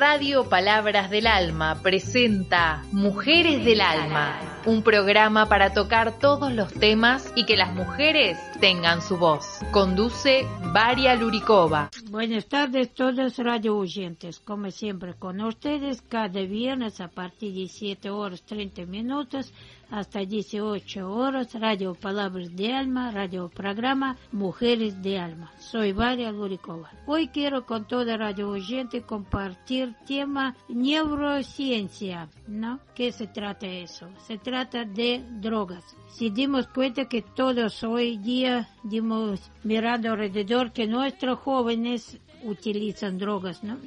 Radio Palabras del Alma presenta Mujeres del Alma, un programa para tocar todos los temas y que las mujeres tengan su voz. Conduce Varia Luricova. Buenas tardes todos radio oyentes, como siempre con ustedes cada viernes a partir de 7 horas 30 minutos hasta 18 horas, Radio Palabras de Alma, radio programa Mujeres de Alma. Soy Varia Luricova. Hoy quiero con toda radio oyente compartir tema neurociencia, ¿no? ¿Qué se trata eso? Se trata de drogas. Si dimos cuenta que todos hoy día dimos mirando alrededor que nuestros jóvenes utilizan drogas, ¿no?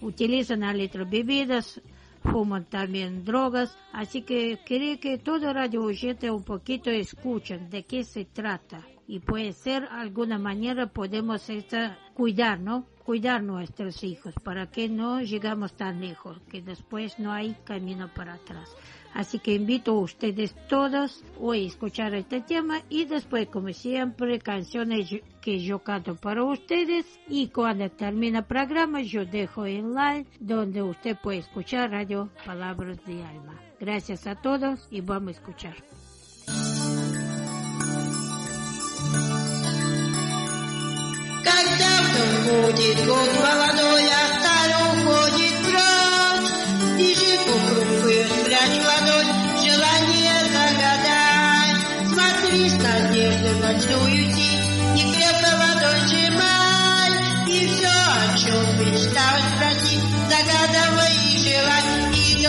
Utilizan bebidas fuman también drogas, así que quería que todo radio oyente un poquito escuchen de qué se trata y puede ser alguna manera podemos esta, cuidar, ¿no? Cuidar nuestros hijos para que no llegamos tan lejos, que después no hay camino para atrás. Así que invito a ustedes todos hoy a escuchar este tema y después, como siempre, canciones que yo canto para ustedes y cuando termina el programa yo dejo el live donde usted puede escuchar Radio Palabras de Alma. Gracias a todos y vamos a escuchar. Загадывай и желай, и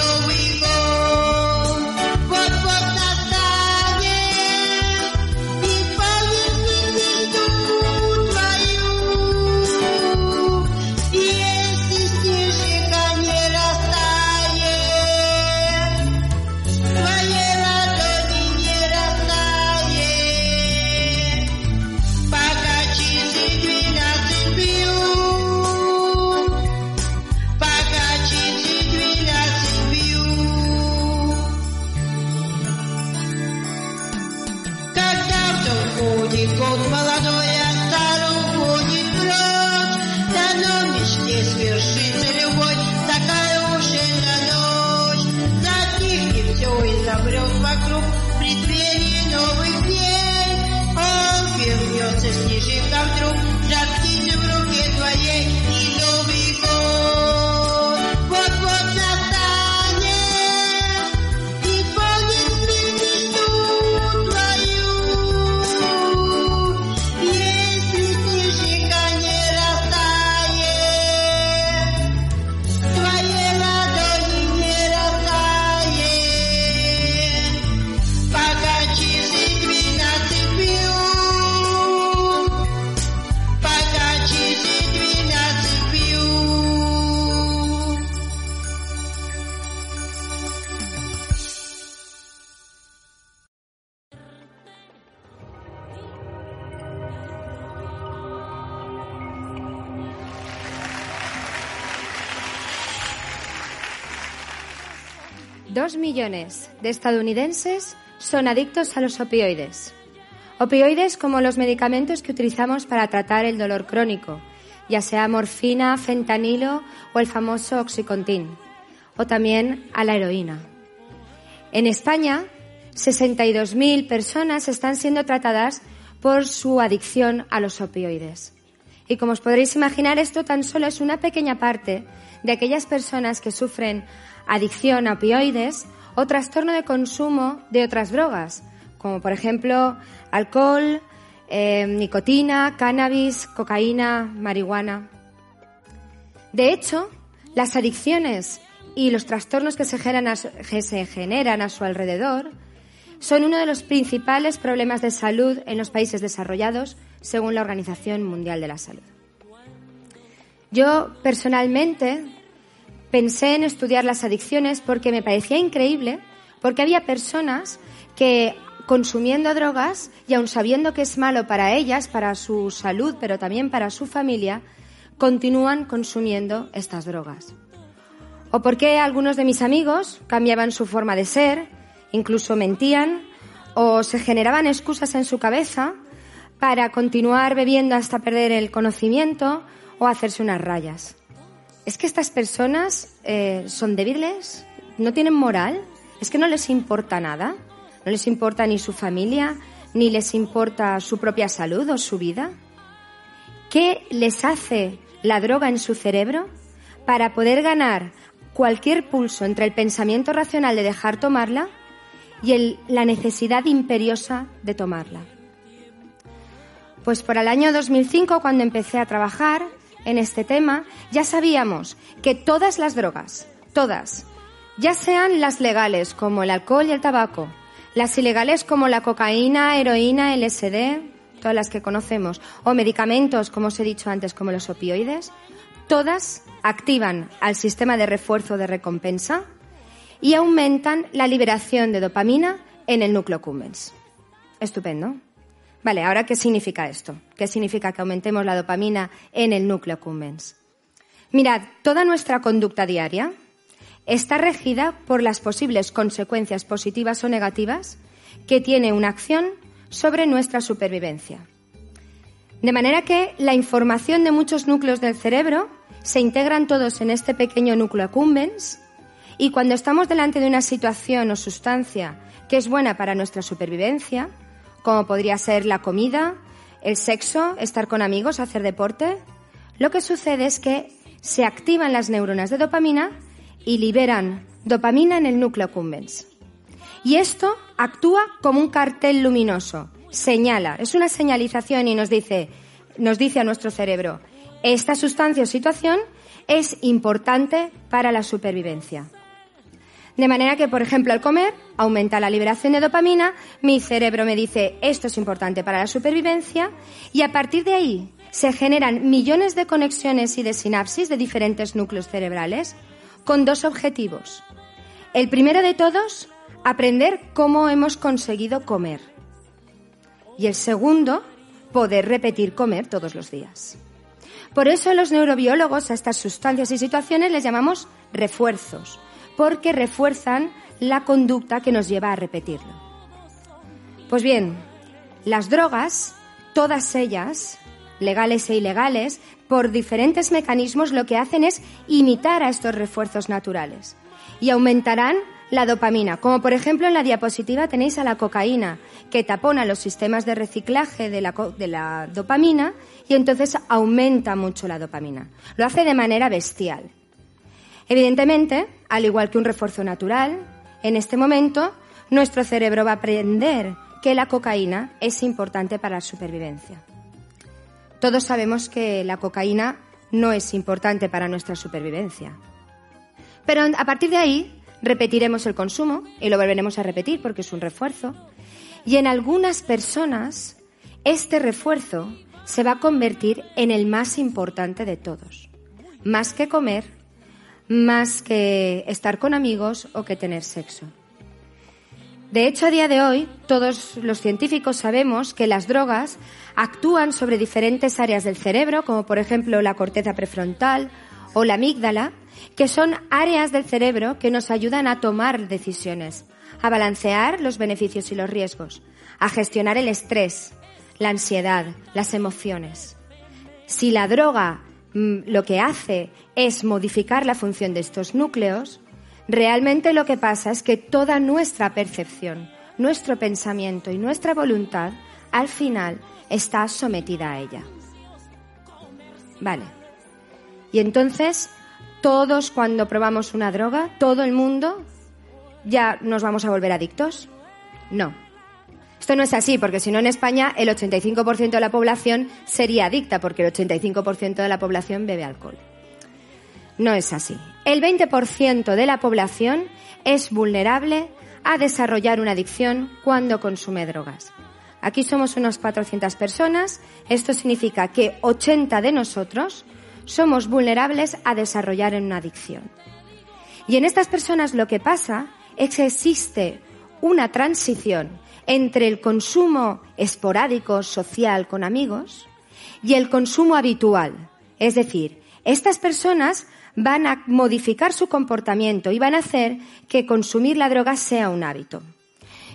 2 millones de estadounidenses son adictos a los opioides. Opioides como los medicamentos que utilizamos para tratar el dolor crónico, ya sea morfina, fentanilo o el famoso oxicontin, o también a la heroína. En España, 62.000 personas están siendo tratadas por su adicción a los opioides. Y como os podréis imaginar, esto tan solo es una pequeña parte de aquellas personas que sufren adicción a opioides o trastorno de consumo de otras drogas, como por ejemplo alcohol, eh, nicotina, cannabis, cocaína, marihuana. De hecho, las adicciones y los trastornos que se generan que se generan a su alrededor son uno de los principales problemas de salud en los países desarrollados, según la Organización Mundial de la Salud. Yo personalmente pensé en estudiar las adicciones porque me parecía increíble, porque había personas que consumiendo drogas y aun sabiendo que es malo para ellas, para su salud, pero también para su familia, continúan consumiendo estas drogas. O porque algunos de mis amigos cambiaban su forma de ser, incluso mentían, o se generaban excusas en su cabeza para continuar bebiendo hasta perder el conocimiento o hacerse unas rayas. es que estas personas eh, son débiles, no tienen moral, es que no les importa nada, no les importa ni su familia, ni les importa su propia salud o su vida. ¿Qué les hace la droga en su cerebro para poder ganar cualquier pulso entre el pensamiento racional de dejar tomarla y la necesidad imperiosa de tomarla? Pues por el año 2005, cuando empecé a trabajar en este tema, ya sabíamos que todas las drogas, todas, ya sean las legales como el alcohol y el tabaco, las ilegales como la cocaína, heroína, LSD, todas las que conocemos, o medicamentos, como os he dicho antes, como los opioides, todas activan al sistema de refuerzo de recompensa y aumentan la liberación de dopamina en el núcleo cumbens. Estupendo. Vale, ahora ¿qué significa esto? ¿Qué significa que aumentemos la dopamina en el núcleo cumbens? Mirad, toda nuestra conducta diaria está regida por las posibles consecuencias positivas o negativas que tiene una acción sobre nuestra supervivencia. De manera que la información de muchos núcleos del cerebro se integran todos en este pequeño núcleo accumbens y cuando estamos delante de una situación o sustancia que es buena para nuestra supervivencia, como podría ser la comida, el sexo, estar con amigos, hacer deporte, lo que sucede es que se activan las neuronas de dopamina y liberan dopamina en el núcleo cumbens. Y esto actúa como un cartel luminoso, señala, es una señalización y nos dice, nos dice a nuestro cerebro, esta sustancia o situación es importante para la supervivencia. De manera que, por ejemplo, al comer aumenta la liberación de dopamina, mi cerebro me dice esto es importante para la supervivencia y a partir de ahí se generan millones de conexiones y de sinapsis de diferentes núcleos cerebrales con dos objetivos. El primero de todos, aprender cómo hemos conseguido comer. Y el segundo, poder repetir comer todos los días. Por eso los neurobiólogos a estas sustancias y situaciones les llamamos refuerzos, porque refuerzan la conducta que nos lleva a repetirlo. Pues bien, las drogas, todas ellas, legales e ilegales, por diferentes mecanismos lo que hacen es imitar a estos refuerzos naturales y aumentarán la dopamina, como por ejemplo en la diapositiva tenéis a la cocaína, que tapona los sistemas de reciclaje de la, de la dopamina y entonces aumenta mucho la dopamina. Lo hace de manera bestial. Evidentemente, al igual que un refuerzo natural, en este momento nuestro cerebro va a aprender que la cocaína es importante para la supervivencia. Todos sabemos que la cocaína no es importante para nuestra supervivencia. Pero a partir de ahí repetiremos el consumo y lo volveremos a repetir porque es un refuerzo. Y en algunas personas este refuerzo se va a convertir en el más importante de todos. Más que comer, más que estar con amigos o que tener sexo. De hecho, a día de hoy, todos los científicos sabemos que las drogas actúan sobre diferentes áreas del cerebro, como por ejemplo la corteza prefrontal o la amígdala, que son áreas del cerebro que nos ayudan a tomar decisiones, a balancear los beneficios y los riesgos, a gestionar el estrés, la ansiedad, las emociones. Si la droga lo que hace es modificar la función de estos núcleos, realmente lo que pasa es que toda nuestra percepción, nuestro pensamiento y nuestra voluntad al final está sometida a ella. Vale. Y entonces, todos cuando probamos una droga, todo el mundo, ya nos vamos a volver adictos. No. Esto no es así, porque si no en España el 85% de la población sería adicta, porque el 85% de la población bebe alcohol. No es así. El 20% de la población es vulnerable a desarrollar una adicción cuando consume drogas. Aquí somos unas 400 personas. Esto significa que 80 de nosotros somos vulnerables a desarrollar una adicción. Y en estas personas lo que pasa es que existe una transición entre el consumo esporádico social con amigos y el consumo habitual. Es decir, estas personas van a modificar su comportamiento y van a hacer que consumir la droga sea un hábito.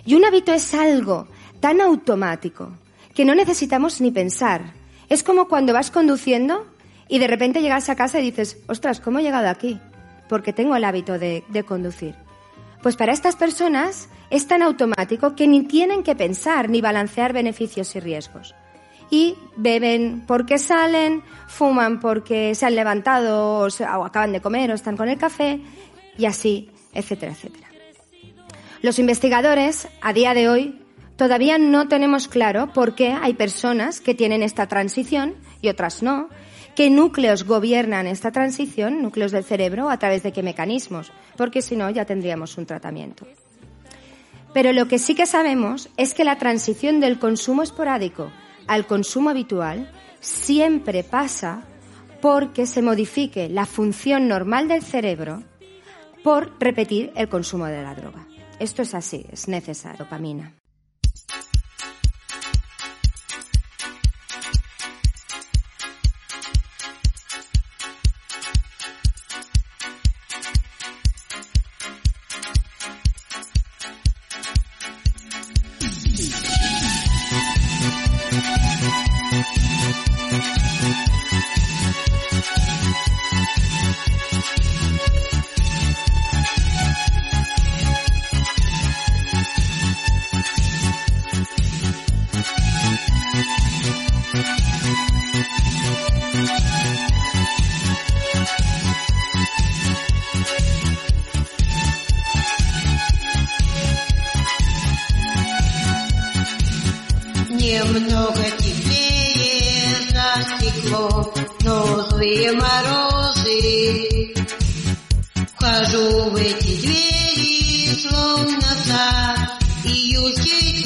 Y un hábito es algo tan automático que no necesitamos ni pensar. Es como cuando vas conduciendo y de repente llegas a casa y dices, ostras, ¿cómo he llegado aquí? Porque tengo el hábito de, de conducir. Pues para estas personas es tan automático que ni tienen que pensar ni balancear beneficios y riesgos. Y beben porque salen, fuman porque se han levantado o, se- acaban de comer o están con el café y así, etcétera, etcétera. Los investigadores, a día de hoy, todavía no tenemos claro por qué hay personas que tienen esta transición y otras no, qué núcleos gobiernan esta transición, núcleos del cerebro, a través de qué mecanismos, porque si no ya tendríamos un tratamiento. Pero lo que sí que sabemos es que la transición del consumo esporádico al consumo habitual siempre pasa porque se modifique la función normal del cerebro por repetir el consumo de la droga. Esto es así, es necesario, dopamina. Вхожу в эти двери, словно сад июльских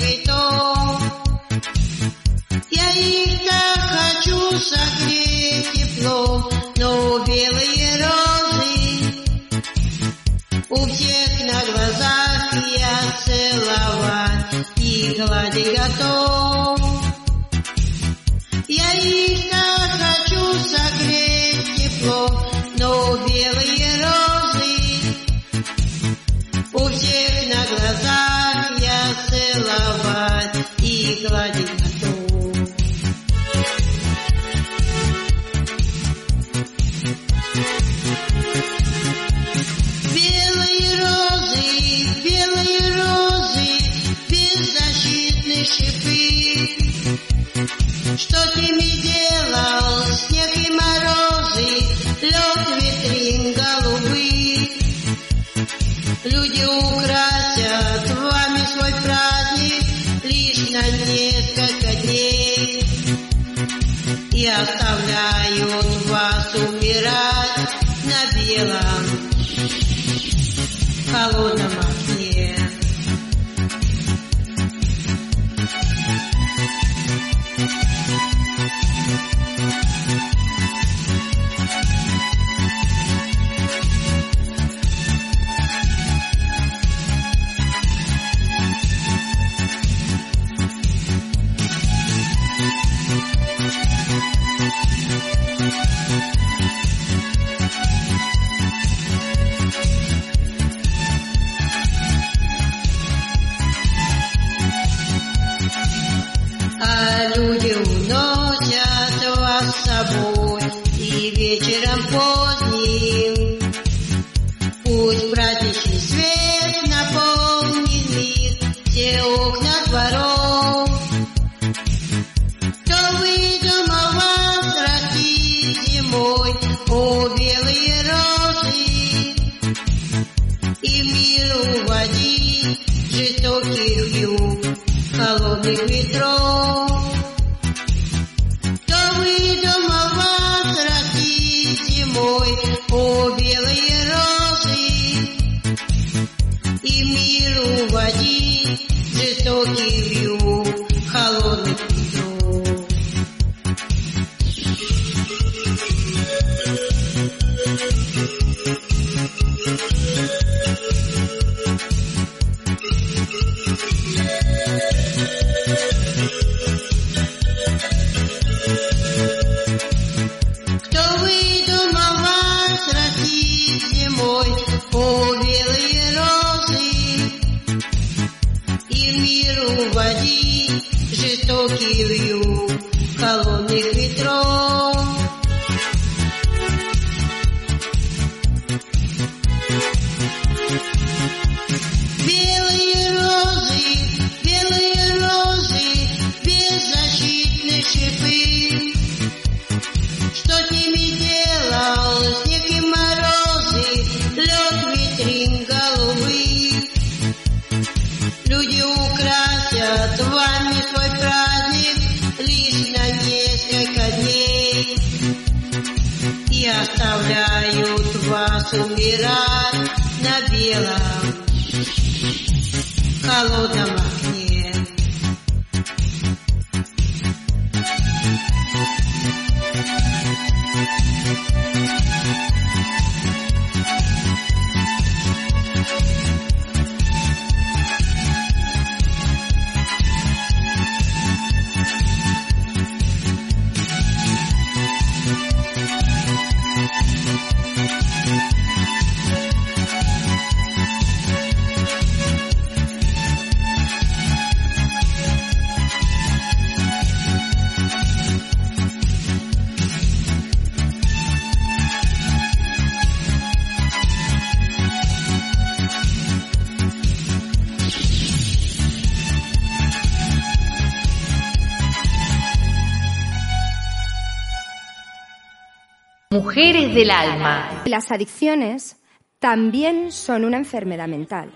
Las adicciones también son una enfermedad mental.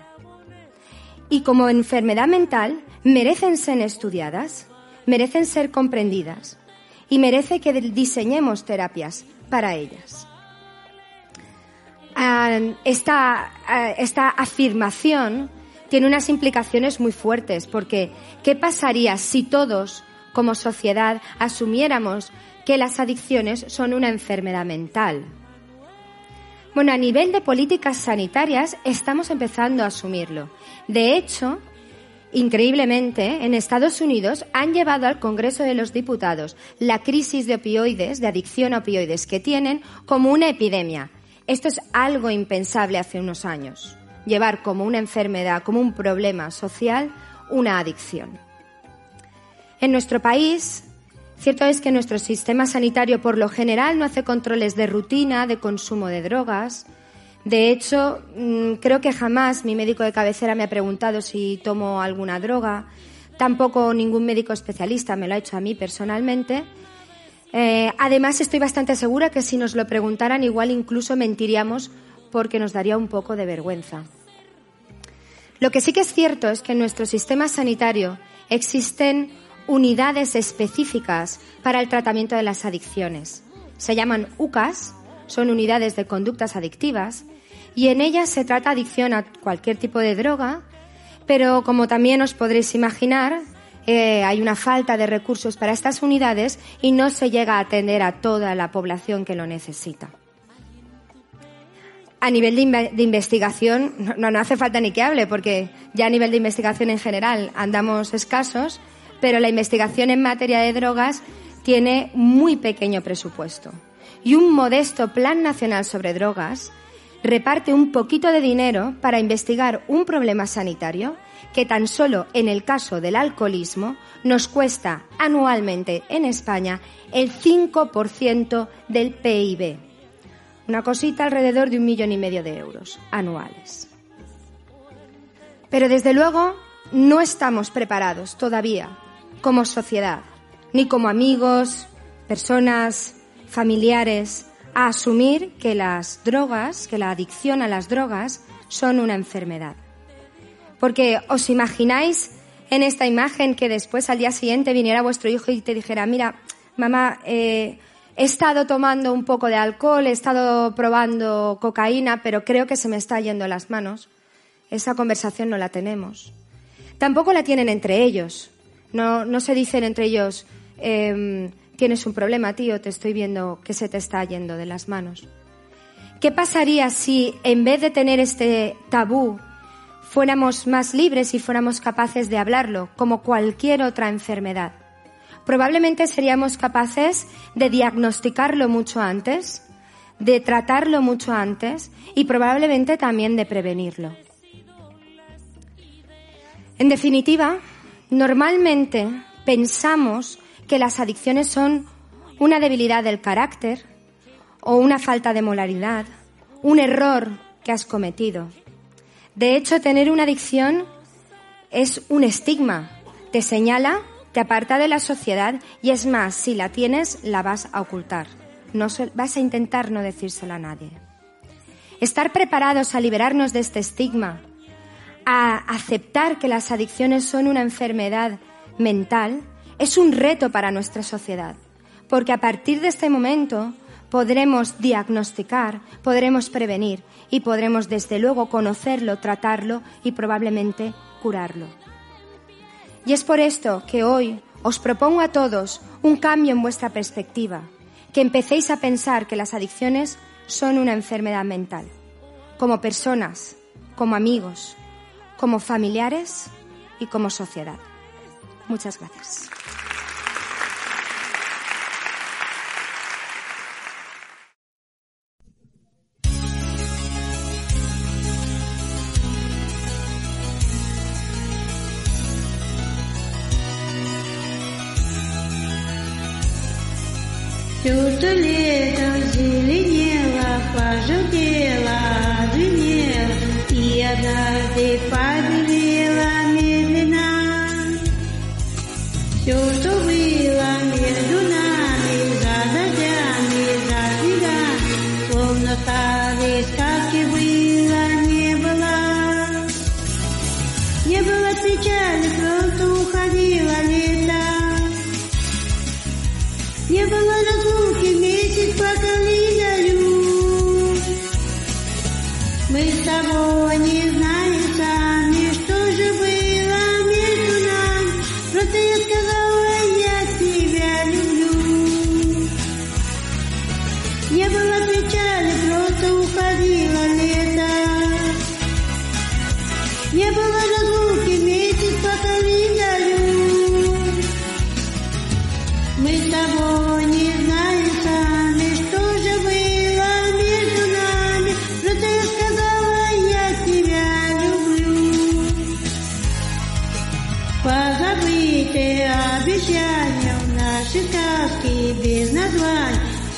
Y como enfermedad mental merecen ser estudiadas, merecen ser comprendidas y merece que diseñemos terapias para ellas. Ah, Esta, ah, esta afirmación tiene unas implicaciones muy fuertes porque ¿qué pasaría si todos como sociedad asumiéramos que las adicciones son una enfermedad mental. Bueno, a nivel de políticas sanitarias estamos empezando a asumirlo. De hecho, increíblemente, en Estados Unidos han llevado al Congreso de los Diputados la crisis de opioides, de adicción a opioides que tienen como una epidemia. Esto es algo impensable hace unos años. Llevar como una enfermedad, como un problema social, una adicción. En nuestro país, Cierto es que nuestro sistema sanitario por lo general no hace controles de rutina de consumo de drogas. De hecho, mm, creo que jamás mi médico de cabecera me ha preguntado si tomo alguna droga. Tampoco ningún médico especialista me lo ha hecho a mí personalmente. Eh, además, estoy bastante segura que si nos lo preguntaran, igual incluso mentiríamos porque nos daría un poco de vergüenza. Lo que sí que es cierto es que en nuestro sistema sanitario existen unidades específicas para el tratamiento de las adicciones. Se llaman UCAS, son unidades de conductas adictivas, y en ellas se trata adicción a cualquier tipo de droga, pero como también os podréis imaginar, eh, hay una falta de recursos para estas unidades y no se llega a atender a toda la población que lo necesita. A nivel de, investigación, no, no hace falta ni que hable, porque ya a nivel de investigación en general andamos escasos, pero la investigación en materia de drogas tiene muy pequeño presupuesto. Y un modesto Plan Nacional sobre Drogas reparte un poquito de dinero para investigar un problema sanitario que tan solo en el caso del alcoholismo nos cuesta anualmente en España el 5% del PIB. Una cosita alrededor de un millón y medio de euros anuales. Pero desde luego no estamos preparados todavía como sociedad, ni como amigos, personas, familiares, a asumir que las drogas, que la adicción a las drogas son una enfermedad. Porque os imagináis en esta imagen que después al día siguiente viniera vuestro hijo y te dijera, mira, mamá, eh, he estado tomando un poco de alcohol, he estado probando cocaína, pero creo que se me está yendo las manos. Esa conversación no la tenemos. Tampoco la tienen entre ellos. No, no se dicen entre ellos, tienes un problema, tío, te estoy viendo que se te está yendo de las manos. ¿Qué pasaría si en vez de tener este tabú fuéramos más libres y fuéramos capaces de hablarlo como cualquier otra enfermedad? Probablemente seríamos capaces de diagnosticarlo mucho antes, de tratarlo mucho antes y probablemente también de prevenirlo. En definitiva, Normalmente pensamos que las adicciones son una debilidad del carácter o una falta de moralidad, un error que has cometido. De hecho, tener una adicción es un estigma. Te señala, te aparta de la sociedad y es más, si la tienes, la vas a ocultar. No vas a intentar no decírselo a nadie. Estar preparados a liberarnos de este estigma a aceptar que las adicciones son una enfermedad mental es un reto para nuestra sociedad, porque a partir de este momento podremos diagnosticar, podremos prevenir y podremos desde luego conocerlo, tratarlo y probablemente curarlo. Y es por esto que hoy os propongo a todos un cambio en vuestra perspectiva, que empecéis a pensar que las adicciones son una enfermedad mental, como personas, como amigos, como familiares y como sociedad. Muchas gracias. Чувство летом зеленело, пожелтело, звенело, И однажды побелело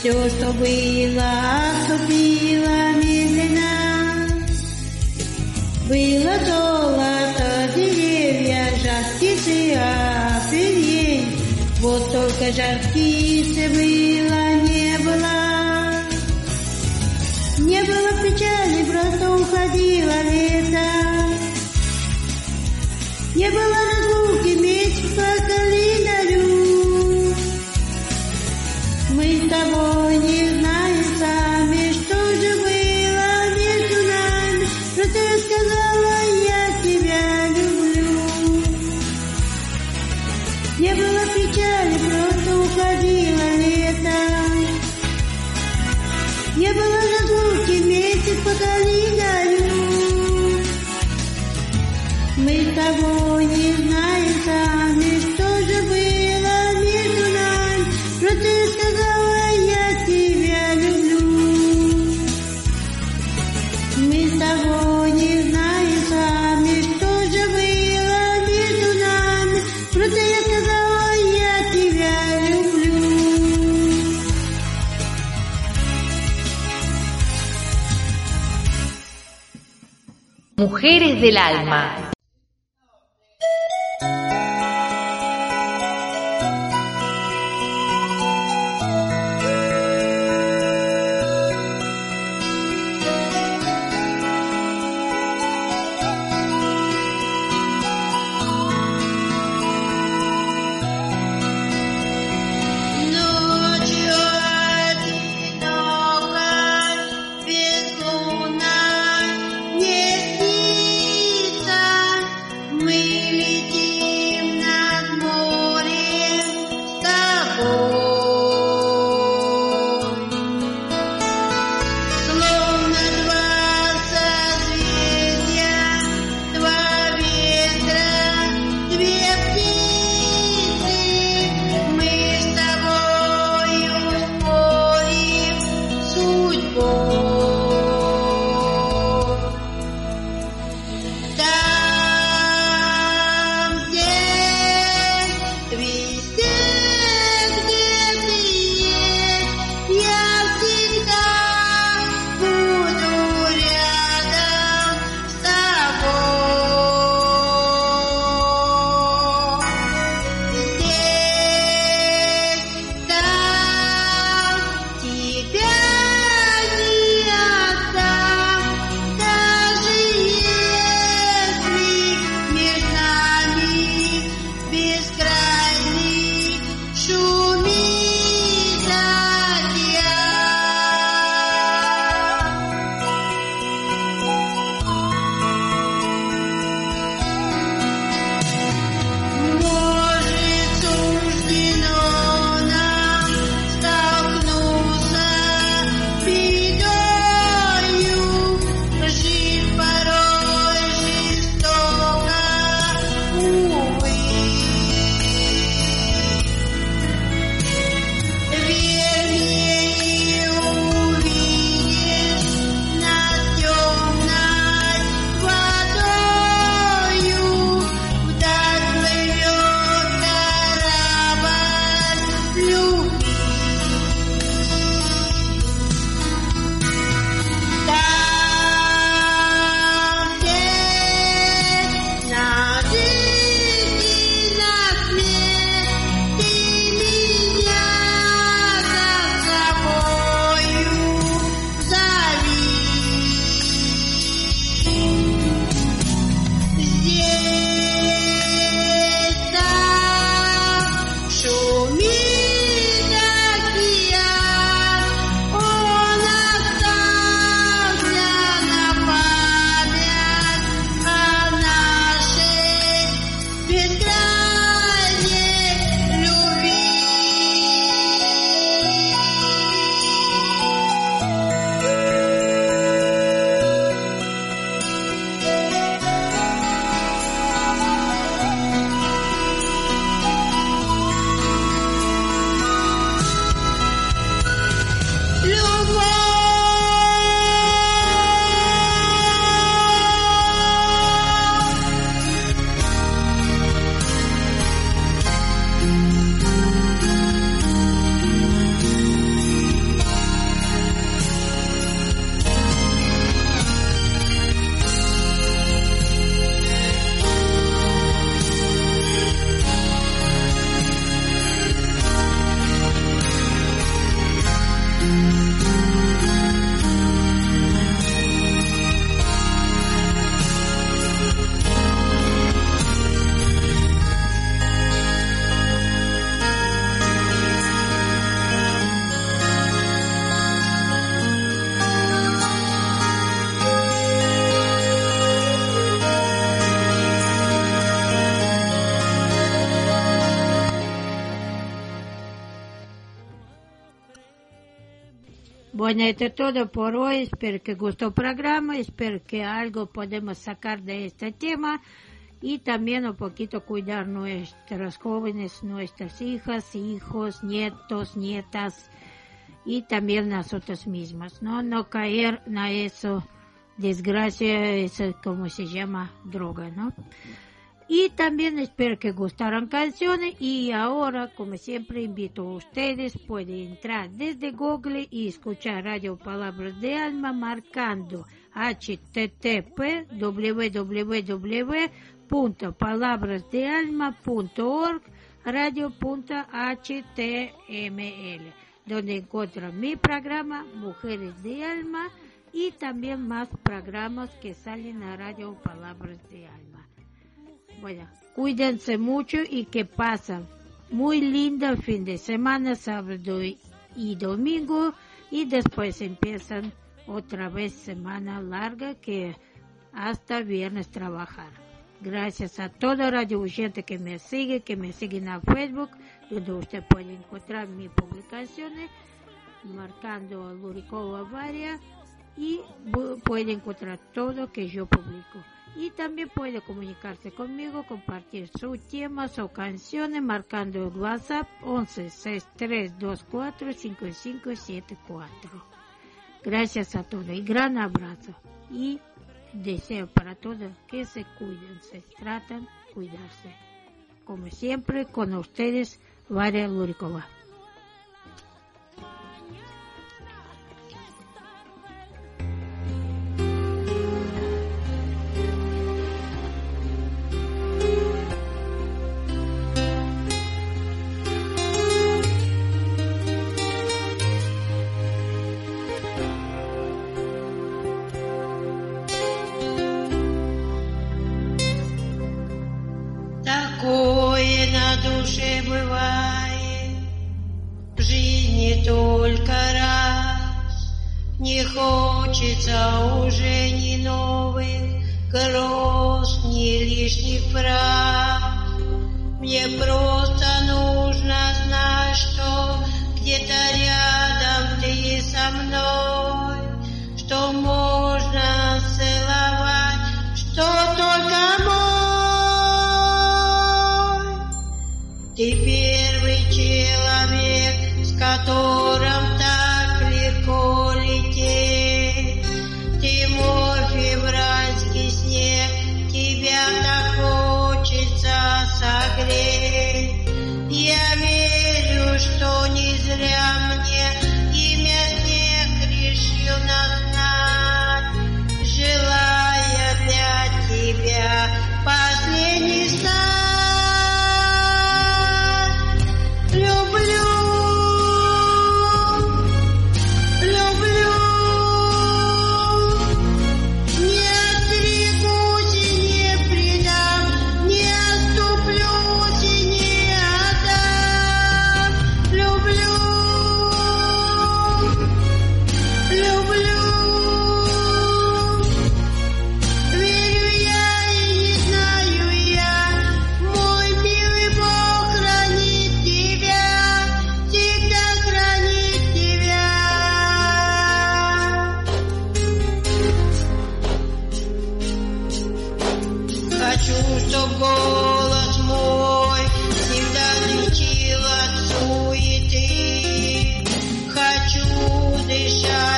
все, Що зробила, сопіла мізина, Было золото деревья, жаркіші апельин, Вот только жаркіше было не было. Не было печали, просто уходило лето. Не было Mujeres del alma. Es todo por hoy. Espero que gustó el programa. Espero que algo podemos sacar de este tema. Y también un poquito cuidar nuestras jóvenes, nuestras hijas, hijos, nietos, nietas. Y también nosotros mismas, ¿no? No caer en eso, desgracia, eso como se llama, droga, ¿no? Y también espero que gustaran canciones y ahora, como siempre, invito a ustedes, pueden entrar desde Google y escuchar Radio Palabras de Alma marcando http www.palabrasdealma.org radio.html donde encuentran mi programa Mujeres de Alma y también más programas que salen a Radio Palabras de Alma. Bueno, cuídense mucho y que pasen muy lindo fin de semana, sábado y domingo, y después empiezan otra vez semana larga que hasta viernes trabajar. Gracias a toda radio gente que me sigue, que me siguen a Facebook, donde usted puede encontrar mis publicaciones, marcando Luricova Varia, y puede encontrar todo que yo publico y también puede comunicarse conmigo, compartir su temas o canciones marcando el WhatsApp 11 6324 5574. Gracias a todos y gran abrazo y deseo para todos que se cuiden, se tratan cuidarse. Como siempre, con ustedes, Varia Lurikova.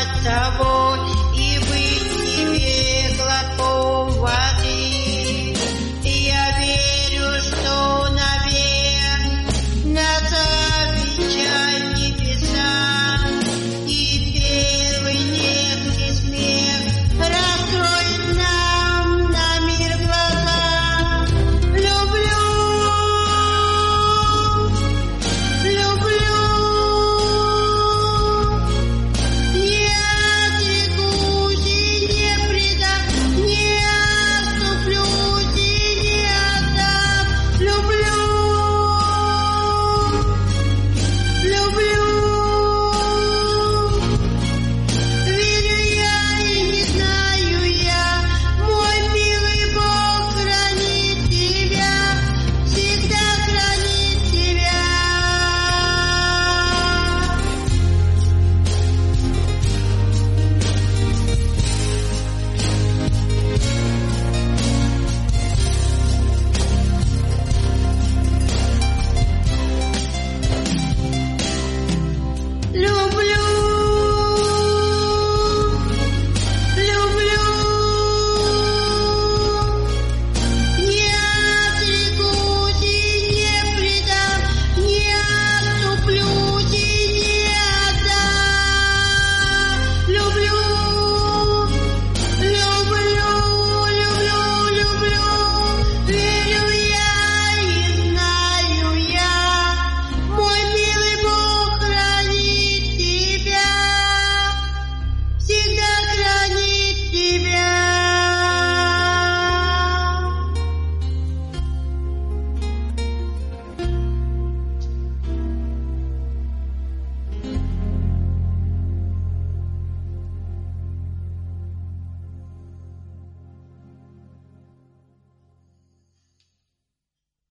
Acabou.